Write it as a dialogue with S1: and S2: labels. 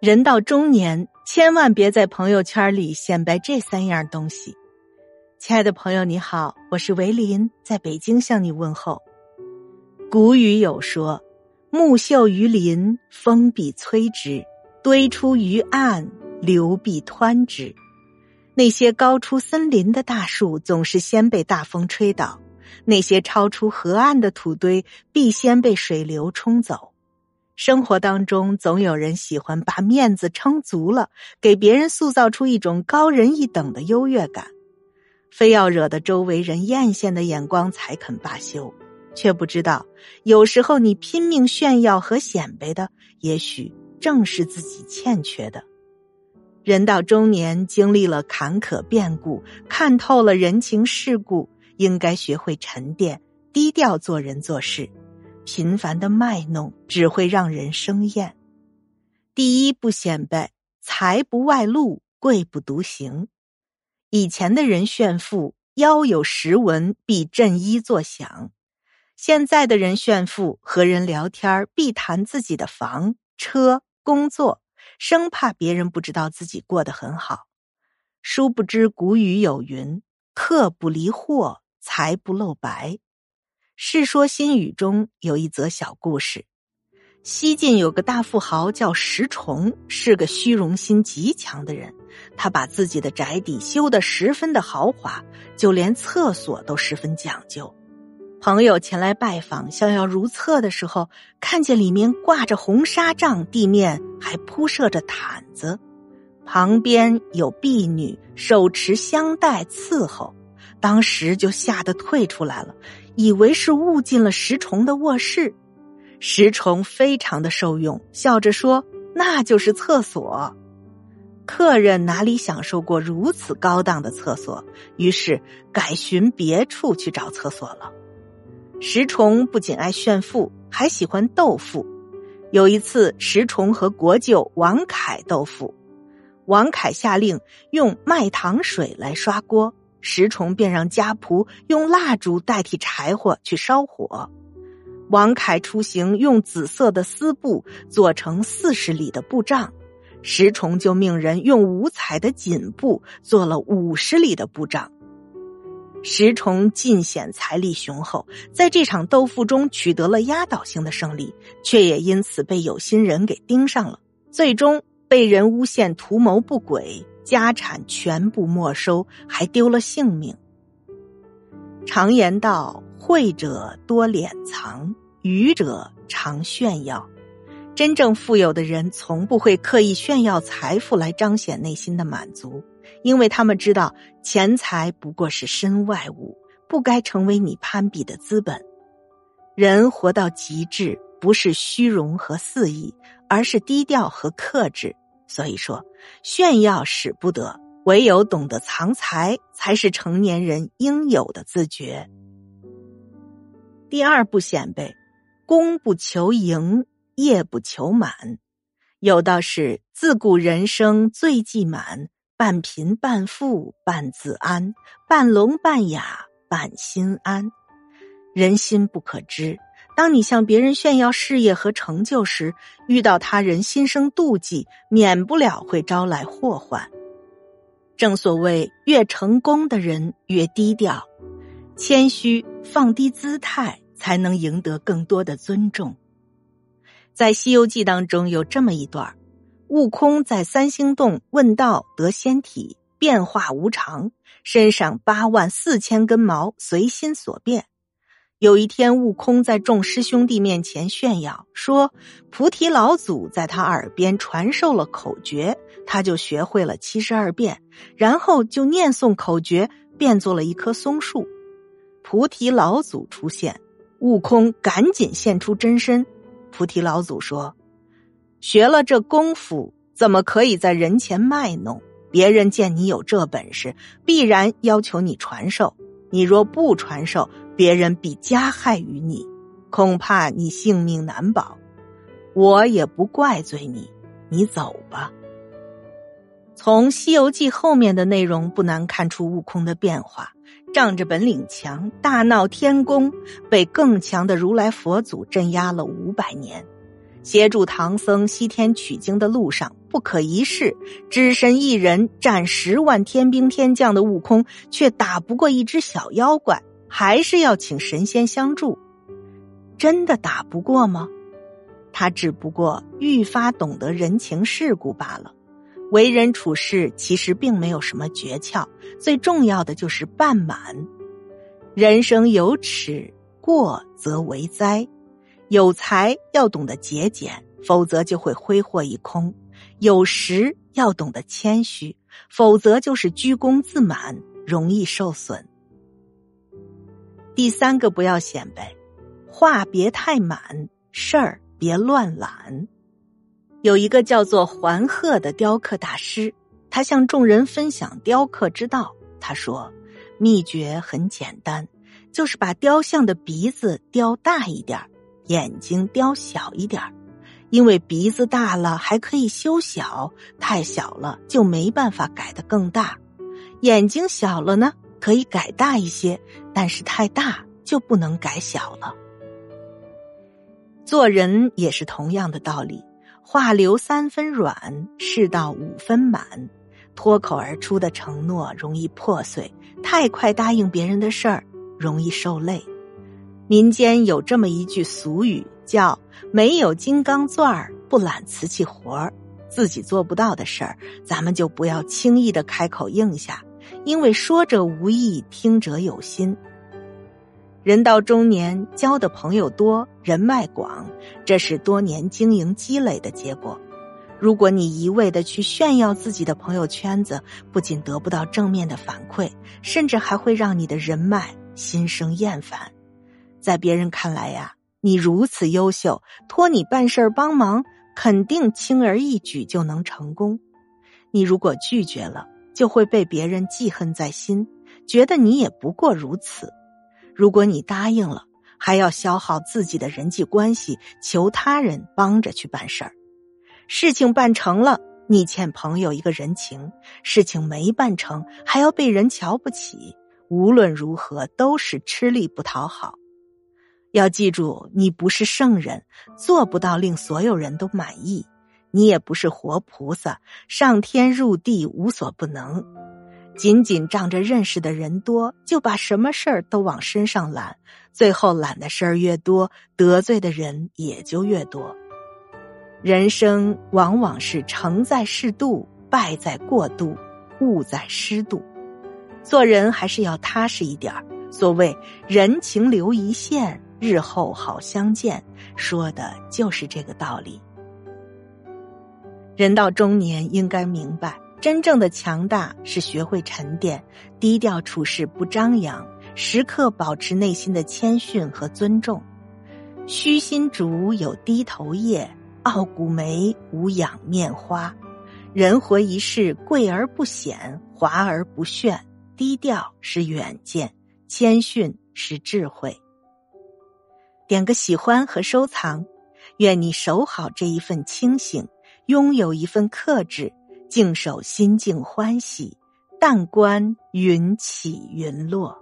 S1: 人到中年，千万别在朋友圈里显摆这三样东西。亲爱的朋友，你好，我是维林，在北京向你问候。古语有说：“木秀于林，风必摧之；堆出于岸，流必湍之。”那些高出森林的大树，总是先被大风吹倒；那些超出河岸的土堆，必先被水流冲走。生活当中，总有人喜欢把面子撑足了，给别人塑造出一种高人一等的优越感，非要惹得周围人艳羡的眼光才肯罢休，却不知道，有时候你拼命炫耀和显摆的，也许正是自己欠缺的。人到中年，经历了坎坷变故，看透了人情世故，应该学会沉淀、低调做人做事。频繁的卖弄只会让人生厌。第一不显摆，财不外露，贵不独行。以前的人炫富，腰有十文必振衣作响；现在的人炫富，和人聊天必谈自己的房车、工作，生怕别人不知道自己过得很好。殊不知古语有云：“客不离货，财不露白。”《世说新语》中有一则小故事：西晋有个大富豪叫石崇，是个虚荣心极强的人。他把自己的宅邸修得十分的豪华，就连厕所都十分讲究。朋友前来拜访，想要如厕的时候，看见里面挂着红纱帐，地面还铺设着毯子，旁边有婢女手持香袋伺候，当时就吓得退出来了。以为是误进了石崇的卧室，石崇非常的受用，笑着说：“那就是厕所。”客人哪里享受过如此高档的厕所，于是改寻别处去找厕所了。石崇不仅爱炫富，还喜欢斗富。有一次，石崇和国舅王凯斗富，王凯下令用麦糖水来刷锅。石崇便让家仆用蜡烛代替柴火去烧火。王凯出行用紫色的丝布做成四十里的布帐，石崇就命人用五彩的锦布做了五十里的布帐。石崇尽显财力雄厚，在这场斗富中取得了压倒性的胜利，却也因此被有心人给盯上了，最终被人诬陷图谋不轨。家产全部没收，还丢了性命。常言道：“会者多敛藏，愚者常炫耀。”真正富有的人，从不会刻意炫耀财富来彰显内心的满足，因为他们知道钱财不过是身外物，不该成为你攀比的资本。人活到极致，不是虚荣和肆意，而是低调和克制。所以说，炫耀使不得，唯有懂得藏财，才是成年人应有的自觉。第二不显摆，功不求盈，业不求满。有道是：自古人生最忌满，半贫半富半自安，半聋半哑半心安。人心不可知。当你向别人炫耀事业和成就时，遇到他人心生妒忌，免不了会招来祸患。正所谓，越成功的人越低调，谦虚，放低姿态，才能赢得更多的尊重。在《西游记》当中有这么一段悟空在三星洞问道得仙体，变化无常，身上八万四千根毛随心所变。有一天，悟空在众师兄弟面前炫耀说：“菩提老祖在他耳边传授了口诀，他就学会了七十二变，然后就念诵口诀，变作了一棵松树。菩提老祖出现，悟空赶紧现出真身。菩提老祖说：‘学了这功夫，怎么可以在人前卖弄？别人见你有这本事，必然要求你传授。你若不传授，’”别人必加害于你，恐怕你性命难保。我也不怪罪你，你走吧。从《西游记》后面的内容不难看出悟空的变化，仗着本领强，大闹天宫，被更强的如来佛祖镇压了五百年。协助唐僧西天取经的路上，不可一世，只身一人战十万天兵天将的悟空，却打不过一只小妖怪，还是要请神仙相助。真的打不过吗？他只不过愈发懂得人情世故罢了。为人处事其实并没有什么诀窍，最重要的就是半满。人生有尺，过则为灾。有才要懂得节俭，否则就会挥霍一空；有时要懂得谦虚，否则就是居功自满，容易受损。第三个，不要显摆，话别太满，事儿别乱揽。有一个叫做桓鹤的雕刻大师，他向众人分享雕刻之道。他说：“秘诀很简单，就是把雕像的鼻子雕大一点眼睛雕小一点因为鼻子大了还可以修小，太小了就没办法改得更大；眼睛小了呢，可以改大一些，但是太大就不能改小了。做人也是同样的道理，话留三分软，事到五分满。脱口而出的承诺容易破碎，太快答应别人的事儿容易受累。民间有这么一句俗语，叫“没有金刚钻不揽瓷器活”。自己做不到的事儿，咱们就不要轻易的开口应下，因为说者无意，听者有心。人到中年，交的朋友多，人脉广，这是多年经营积累的结果。如果你一味的去炫耀自己的朋友圈子，不仅得不到正面的反馈，甚至还会让你的人脉心生厌烦。在别人看来呀，你如此优秀，托你办事儿帮忙，肯定轻而易举就能成功。你如果拒绝了，就会被别人记恨在心，觉得你也不过如此。如果你答应了，还要消耗自己的人际关系，求他人帮着去办事儿。事情办成了，你欠朋友一个人情；事情没办成，还要被人瞧不起。无论如何，都是吃力不讨好。要记住，你不是圣人，做不到令所有人都满意；你也不是活菩萨，上天入地无所不能。仅仅仗着认识的人多，就把什么事儿都往身上揽，最后揽的事儿越多，得罪的人也就越多。人生往往是成在适度，败在过度，误在失度。做人还是要踏实一点所谓人情留一线。日后好相见，说的就是这个道理。人到中年，应该明白，真正的强大是学会沉淀，低调处事，不张扬，时刻保持内心的谦逊和尊重。虚心竹有低头叶，傲骨梅无仰面花。人活一世，贵而不显，华而不炫。低调是远见，谦逊是智慧。点个喜欢和收藏，愿你守好这一份清醒，拥有一份克制，静守心境欢喜，淡观云起云落。